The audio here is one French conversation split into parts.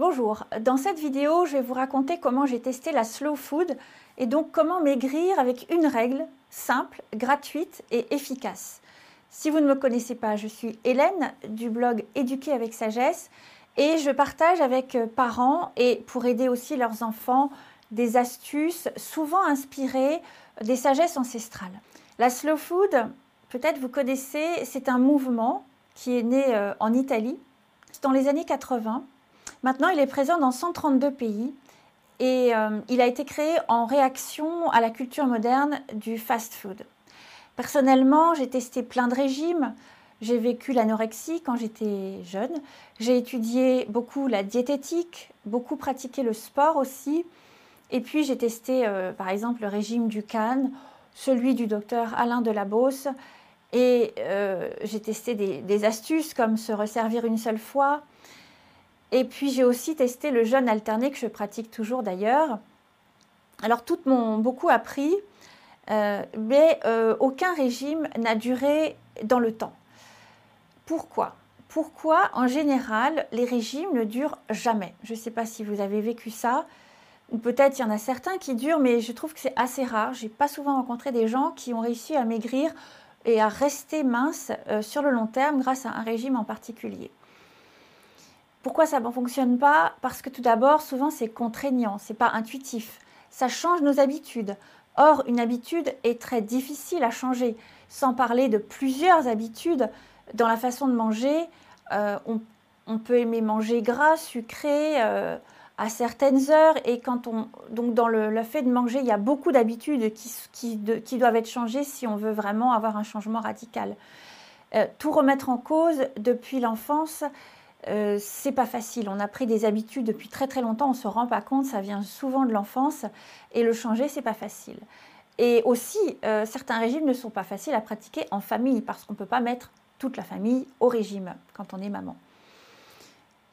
Bonjour, dans cette vidéo, je vais vous raconter comment j'ai testé la slow food et donc comment maigrir avec une règle simple, gratuite et efficace. Si vous ne me connaissez pas, je suis Hélène du blog Éduquer avec sagesse et je partage avec parents et pour aider aussi leurs enfants des astuces souvent inspirées des sagesses ancestrales. La slow food, peut-être vous connaissez, c'est un mouvement qui est né euh, en Italie dans les années 80 Maintenant, il est présent dans 132 pays et euh, il a été créé en réaction à la culture moderne du fast-food. Personnellement, j'ai testé plein de régimes. J'ai vécu l'anorexie quand j'étais jeune. J'ai étudié beaucoup la diététique, beaucoup pratiqué le sport aussi. Et puis j'ai testé euh, par exemple le régime du Cannes, celui du docteur Alain Delabosse. Et euh, j'ai testé des, astuces comme se resservir une seule fois, et puis j'ai aussi testé le jeûne alterné que je pratique toujours d'ailleurs. Alors toutes m'ont beaucoup appris, euh, mais euh, aucun régime n'a duré dans le temps. Pourquoi? Pourquoi en général les régimes ne durent jamais? Je ne sais pas si vous avez vécu ça, peut-être il y en a certains qui durent, mais je trouve que c'est assez rare. J'ai pas souvent rencontré des gens qui ont réussi à maigrir et à rester minces euh, sur le long terme grâce à un régime en particulier. Pourquoi ça ne fonctionne pas? Parce que tout d'abord, souvent c'est contraignant, c'est pas intuitif. Ça change nos habitudes. Or, une habitude est très difficile à changer. Sans parler de plusieurs habitudes dans la façon de manger, euh, on, peut aimer manger gras, sucré euh, à certaines heures. Et quand on, donc dans le, fait de manger, il y a beaucoup d'habitudes qui, doivent être changées si on veut vraiment avoir un changement radical. Euh, tout remettre en cause depuis l'enfance, euh, c'est pas facile. On a pris des habitudes depuis très très longtemps, on se rend pas compte, ça vient souvent de l'enfance et le changer c'est pas facile. Et aussi, euh, certains régimes ne sont pas faciles à pratiquer en famille parce qu'on ne peut pas mettre toute la famille au régime quand on est maman.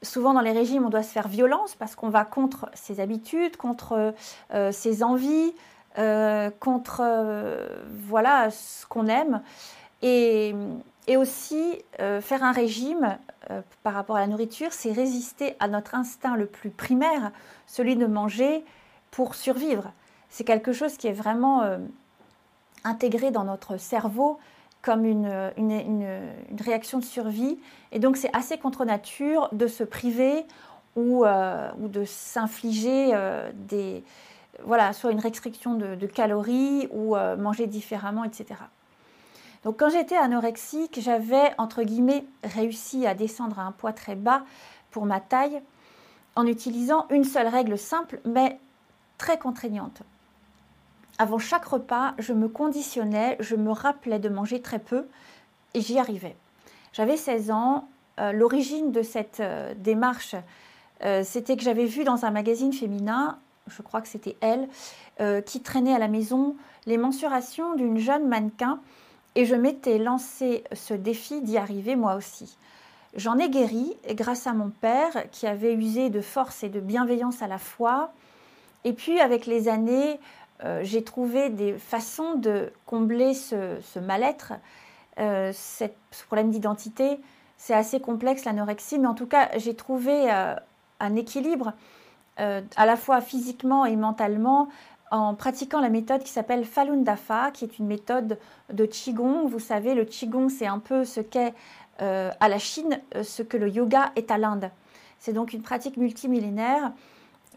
Souvent dans les régimes, on doit se faire violence parce qu'on va contre ses habitudes, contre euh, ses envies, contre voilà ce qu'on aime. Et, et aussi faire un régime euh, par rapport à la nourriture, c'est résister à notre instinct le plus primaire, celui de manger pour survivre. C'est quelque chose qui est vraiment euh, intégré dans notre cerveau comme une, réaction de survie. Et donc c'est assez contre nature de se priver ou, euh, de s'infliger des... Voilà, soit une restriction de calories ou manger différemment, etc. Donc quand j'étais anorexique, j'avais entre guillemets réussi à descendre à un poids très bas pour ma taille en utilisant une seule règle simple mais très contraignante. Avant chaque repas, je me conditionnais, je me rappelais de manger très peu et j'y arrivais. J'avais 16 ans. Euh, l'origine de cette euh, démarche, euh, c'était que j'avais vu dans un magazine féminin, je crois que c'était Elle, qui traînait à la maison les mensurations d'une jeune mannequin et je m'étais lancé ce défi d'y arriver moi aussi. J'en ai guéri grâce à mon père qui avait usé de force et de bienveillance à la fois. Et puis avec les années, euh, j'ai trouvé des façons de combler ce, mal-être, euh, ce problème d'identité. C'est assez complexe l'anorexie, mais en tout cas, j'ai trouvé euh, un équilibre à la fois physiquement et mentalement en pratiquant la méthode qui s'appelle Falun Dafa, qui est une méthode de Qigong. Vous savez, le Qigong, c'est un peu ce qu'est euh, à la Chine, euh, ce que le yoga est à l'Inde. C'est donc une pratique multimillénaire.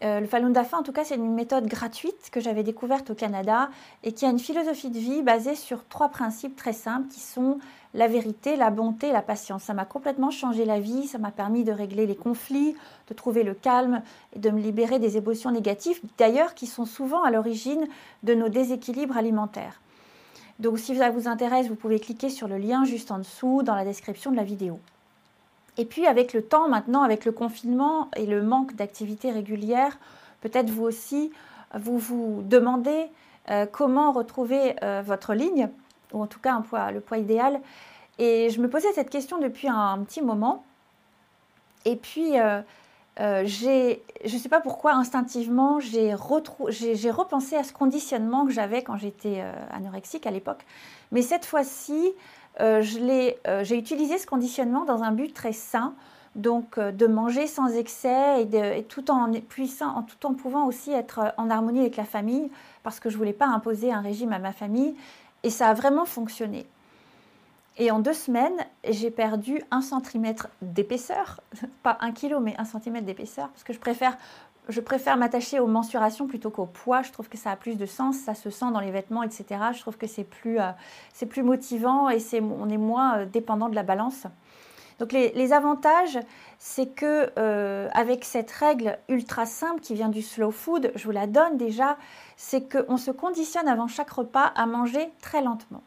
Euh, le Falun Dafa, en tout cas, c'est une méthode gratuite que j'avais découverte au Canada et qui a une philosophie de vie basée sur trois principes très simples qui sont la vérité, la bonté et la patience. Ça m'a complètement changé la vie, ça m'a permis de régler les conflits, de trouver le calme et de me libérer des émotions négatives, d'ailleurs qui sont souvent à l'origine de nos déséquilibres alimentaires. Donc si ça vous intéresse, vous pouvez cliquer sur le lien juste en dessous dans la description de la vidéo. Et puis avec le temps maintenant, avec le confinement et le manque d'activité régulière, peut-être vous aussi, vous vous demandez euh, comment retrouver euh, votre ligne ou en tout cas le poids idéal. Et je me posais cette question depuis un, petit moment. Et puis, euh, j'ai, je ne sais pas pourquoi, instinctivement, j'ai, j'ai, repensé à ce conditionnement que j'avais quand j'étais anorexique à l'époque. Mais cette fois-ci, j'ai utilisé ce conditionnement dans un but très sain Donc de manger sans excès et, tout en tout en pouvant aussi être en harmonie avec la famille, parce que je voulais pas imposer un régime à ma famille. Et ça a vraiment fonctionné. Et en deux semaines, j'ai perdu un centimètre d'épaisseur, pas un kilo, mais un centimètre d'épaisseur, parce que je préfère, je préfère m'attacher aux mensurations plutôt qu'au poids. Je trouve que ça a plus de sens, ça se sent dans les vêtements, etc. Je trouve que c'est plus, euh, c'est plus motivant et c'est, on est moins euh, dépendant de la balance. Donc les, avantages, c'est que euh, avec cette règle ultra simple qui vient du slow food, je vous la donne déjà, c'est qu'on se conditionne avant chaque repas à manger très lentement.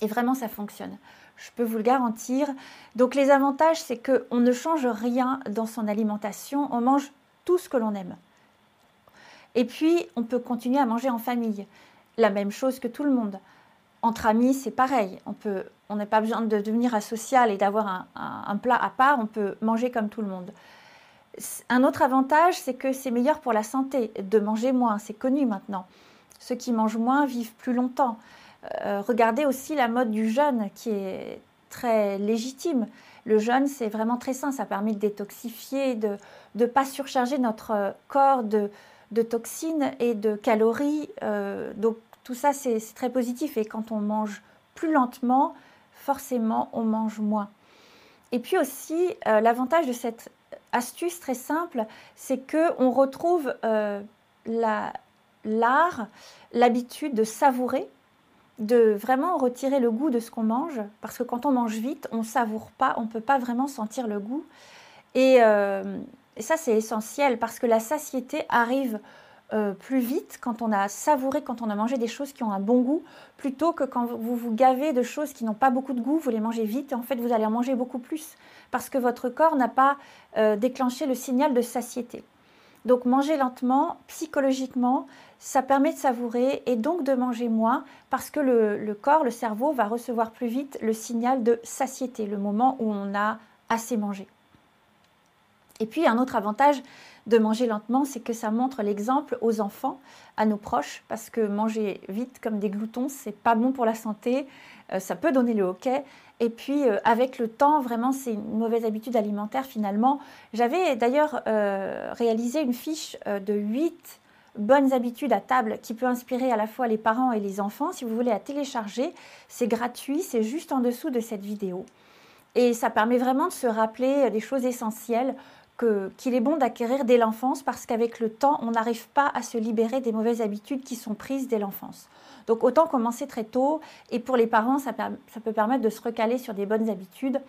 Et vraiment, ça fonctionne. Je peux vous le garantir. Donc les avantages, c'est qu'on ne change rien dans son alimentation. On mange ce que l'on aime. Et puis, on peut continuer à manger en famille. La même chose que tout le monde. Entre amis, c'est pareil. On peut, on n'a pas besoin de devenir asocial et d'avoir un, un, plat à part. On peut manger comme tout le monde. Un autre avantage, c'est que c'est meilleur pour la santé de manger moins. C'est connu maintenant. Ceux qui mangent moins vivent plus longtemps. Euh, regardez aussi la mode du jeûne qui est très légitime. Le jeûne, c'est vraiment très sain, ça permet de détoxifier, de ne pas surcharger notre corps de, toxines et de calories. Euh, donc tout ça, c'est très positif. Et quand on mange plus lentement, forcément, on mange moins. Et puis aussi, euh, l'avantage de cette astuce très simple, c'est qu'on retrouve l'art, l'habitude de savourer de vraiment retirer le goût de ce qu'on mange, parce que quand on mange vite, on savoure pas, on ne peut pas vraiment sentir le goût. Euh, et, ça, c'est essentiel, parce que la satiété arrive euh, plus vite quand on a savouré, quand on a mangé des choses qui ont un bon goût, plutôt que quand vous vous gavez de choses qui n'ont pas beaucoup de goût, vous les mangez vite, et en fait, vous allez en manger beaucoup plus, parce que votre corps n'a pas euh, déclenché le signal de satiété. Donc manger lentement, psychologiquement, ça permet de savourer et donc de manger moins parce que le, corps, le cerveau va recevoir plus vite le signal de satiété, le moment où on a assez mangé. Et puis un autre avantage de manger lentement, c'est que ça montre l'exemple aux enfants, à nos proches, parce que manger vite comme des gloutons, c'est pas bon pour la santé, euh, ça peut donner le hoquet. Et puis euh, avec le temps, vraiment, c'est une mauvaise habitude alimentaire finalement. J'avais d'ailleurs euh, réalisé une fiche de 8 bonnes habitudes à table qui peut inspirer à la fois les parents et les enfants. Si vous voulez la télécharger, c'est gratuit, c'est juste en dessous de cette vidéo. Et ça permet vraiment de se rappeler des choses essentielles qu'il est bon d'acquérir dès l'enfance parce qu'avec le temps, on n'arrive pas à se libérer des mauvaises habitudes qui sont prises dès l'enfance. Donc autant commencer très tôt et pour les parents, ça, ça peut permettre de se recaler sur des bonnes habitudes.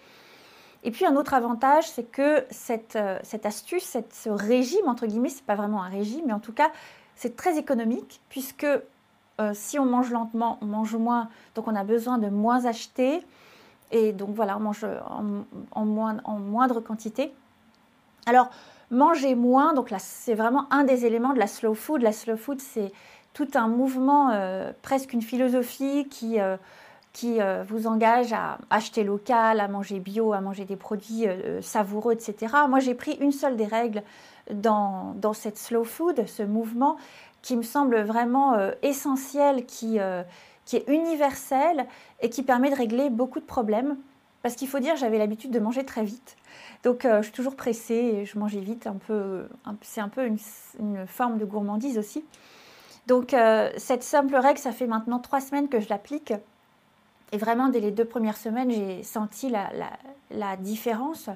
Et puis un autre avantage, c'est que cette, euh, cette astuce, ce régime, entre guillemets, ce n'est pas vraiment un régime, mais en tout cas, c'est très économique, puisque euh, si on mange lentement, on mange moins, donc on a besoin de moins acheter, et donc voilà, on mange en, moins, en moindre quantité. Alors, manger moins, donc là, c'est vraiment un des éléments de la slow food. La slow food, c'est tout un mouvement, euh, presque une philosophie qui qui euh, vous engage à acheter local, à manger bio, à manger des produits euh, savoureux, etc. Moi, j'ai pris une seule des règles dans, dans, cette slow food, ce mouvement qui me semble vraiment euh, essentiel, qui, qui est universel et qui permet de régler beaucoup de problèmes. Parce qu'il faut dire, j'avais l'habitude de manger très vite. Donc, je suis toujours pressée et je mangeais vite. Un peu, c'est un peu une, forme de gourmandise aussi. Donc, cette simple règle, ça fait maintenant trois semaines que je l'applique. Et vraiment, dès les deux premières semaines, j'ai senti la, différence.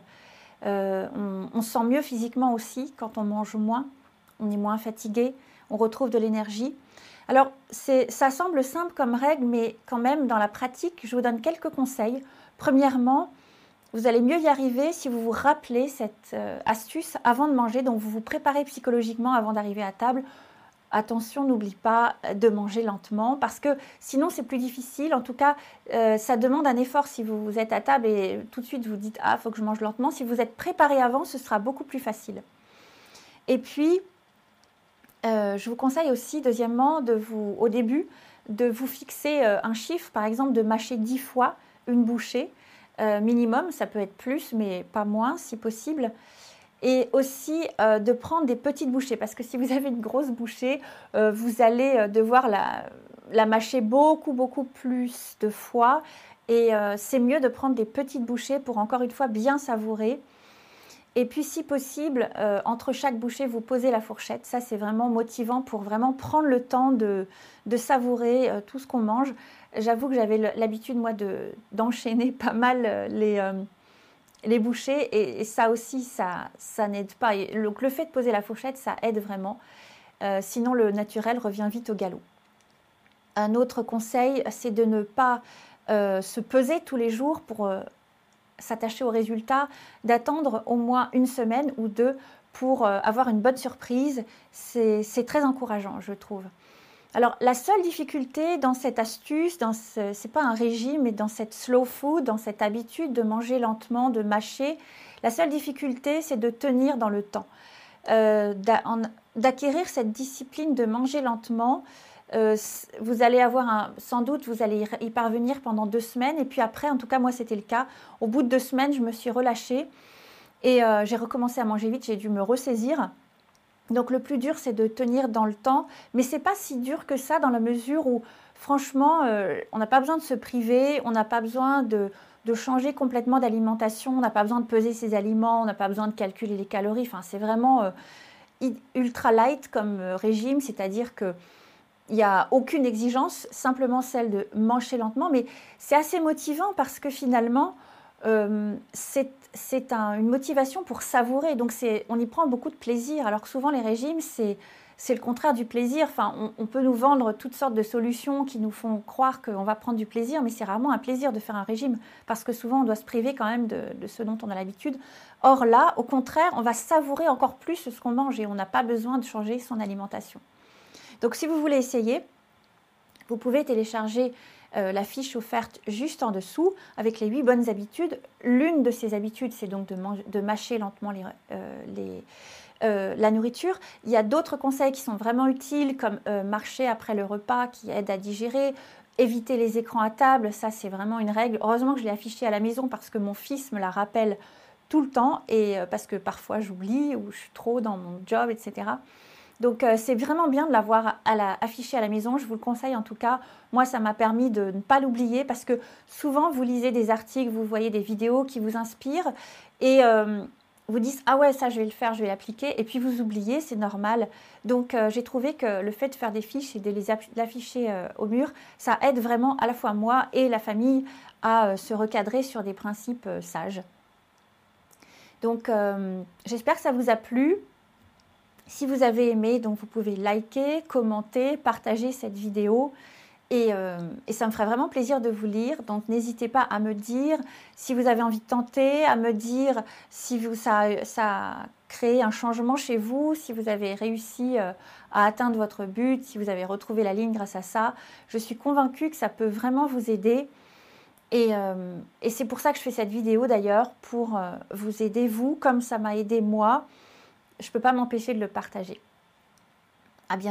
Euh, on, se sent mieux physiquement aussi quand on mange moins, on est moins fatigué, on retrouve de l'énergie. Alors, ça semble simple comme règle, mais quand même, dans la pratique, je vous donne quelques conseils. Premièrement, vous allez mieux y arriver si vous vous rappelez cette euh, astuce avant de manger, donc vous vous préparez psychologiquement avant d'arriver à table attention, n'oublie pas de manger lentement parce que sinon c'est plus difficile. En tout cas, euh, ça demande un effort si vous êtes à table et tout de suite vous dites Ah, faut que je mange lentement. Si vous êtes préparé avant, ce sera beaucoup plus facile. Et puis, euh, je vous conseille aussi, deuxièmement, de vous, au début, de vous fixer euh, un chiffre, par exemple, de mâcher 10 fois une bouchée minimum. Ça peut être plus, mais pas moins si possible et aussi euh, de prendre des petites bouchées parce que si vous avez une grosse bouchée, euh, vous allez euh, devoir la, mâcher beaucoup, beaucoup plus de fois et c'est mieux de prendre des petites bouchées pour encore une fois bien savourer. Et puis, si possible, entre chaque bouchée, vous posez la fourchette. Ça, c'est vraiment motivant pour vraiment prendre le temps de, savourer tout ce qu'on mange. J'avoue que j'avais l'habitude, moi, d'enchaîner pas mal les, les bouchées. Et, ça aussi, ça, ça n'aide pas. donc, le fait de poser la fourchette, ça aide vraiment. sinon, le naturel revient vite au galop. Un autre conseil, c'est de ne pas se peser tous les jours pour s'attacher au résultat, d'attendre au moins une semaine ou deux pour euh, avoir une bonne surprise. C'est très encourageant, je trouve. Alors, la seule difficulté dans cette astuce, dans ce n'est pas un régime, mais dans cette slow food, dans cette habitude de manger lentement, de mâcher, la seule difficulté, c'est de tenir dans le temps, euh, d'acquérir cette discipline de manger lentement euh, vous allez avoir un, sans doute, vous allez y parvenir pendant deux semaines. Et puis après, en tout cas, moi, c'était le cas. Au bout de deux semaines, je me suis relâchée et euh, j'ai recommencé à manger vite. J'ai dû me ressaisir. Donc le plus dur, c'est de tenir dans le temps. Mais c'est pas si dur que ça dans la mesure où, franchement, euh, on n'a pas besoin de se priver, on n'a pas besoin de, changer complètement d'alimentation, on n'a pas besoin de peser ses aliments, on n'a pas besoin de calculer les calories. Enfin, c'est vraiment ultra light comme régime, c'est-à-dire que il n'y a aucune exigence, simplement celle de manger lentement, mais c'est assez motivant parce que finalement, euh, c'est une motivation pour savourer, donc on y prend beaucoup de plaisir, alors que souvent les régimes, c'est le contraire du plaisir. Enfin, on, peut nous vendre toutes sortes de solutions qui nous font croire qu'on va prendre du plaisir, mais c'est rarement un plaisir de faire un régime, parce que souvent on doit se priver quand même de, de ce dont on a l'habitude. Or là, au contraire, on va savourer encore plus ce qu'on mange et on n'a pas besoin de changer son alimentation. Donc si vous voulez essayer, vous pouvez télécharger euh, la fiche offerte juste en dessous avec les 8 bonnes habitudes. L'une de ces habitudes, c'est donc de, mâcher lentement euh, euh, la nourriture. Il y a d'autres conseils qui sont vraiment utiles, comme marcher après le repas qui aide à digérer, éviter les écrans à table, ça c'est vraiment une règle. Heureusement que je l'ai affiché à la maison parce que mon fils me la rappelle tout le temps et parce que parfois j'oublie ou je suis trop dans mon job, etc. Donc euh, c'est vraiment bien de l'avoir affiché à la maison, je vous le conseille en tout cas. Moi, ça m'a permis de ne pas l'oublier parce que souvent, vous lisez des articles, vous voyez des vidéos qui vous inspirent et euh, vous dites ah ouais ça je vais le faire, je vais l'appliquer et puis vous oubliez, c'est normal. Donc euh, j'ai trouvé que le fait de faire des fiches et de les afficher au mur, ça aide vraiment à la fois moi et la famille à se recadrer sur des principes sages. Donc j'espère que ça vous a plu. Si vous avez aimé, donc vous pouvez liker, commenter, partager cette vidéo. Euh, et, ça me ferait vraiment plaisir de vous lire. Donc n'hésitez pas à me dire si vous avez envie de tenter, à me dire si vous, ça, a créé un changement chez vous, si vous avez réussi euh, à atteindre votre but, si vous avez retrouvé la ligne grâce à ça. Je suis convaincue que ça peut vraiment vous aider. Et, euh, et c'est pour ça que je fais cette vidéo d'ailleurs, pour vous aider vous, comme ça m'a aidé moi je ne peux pas m'empêcher de le partager.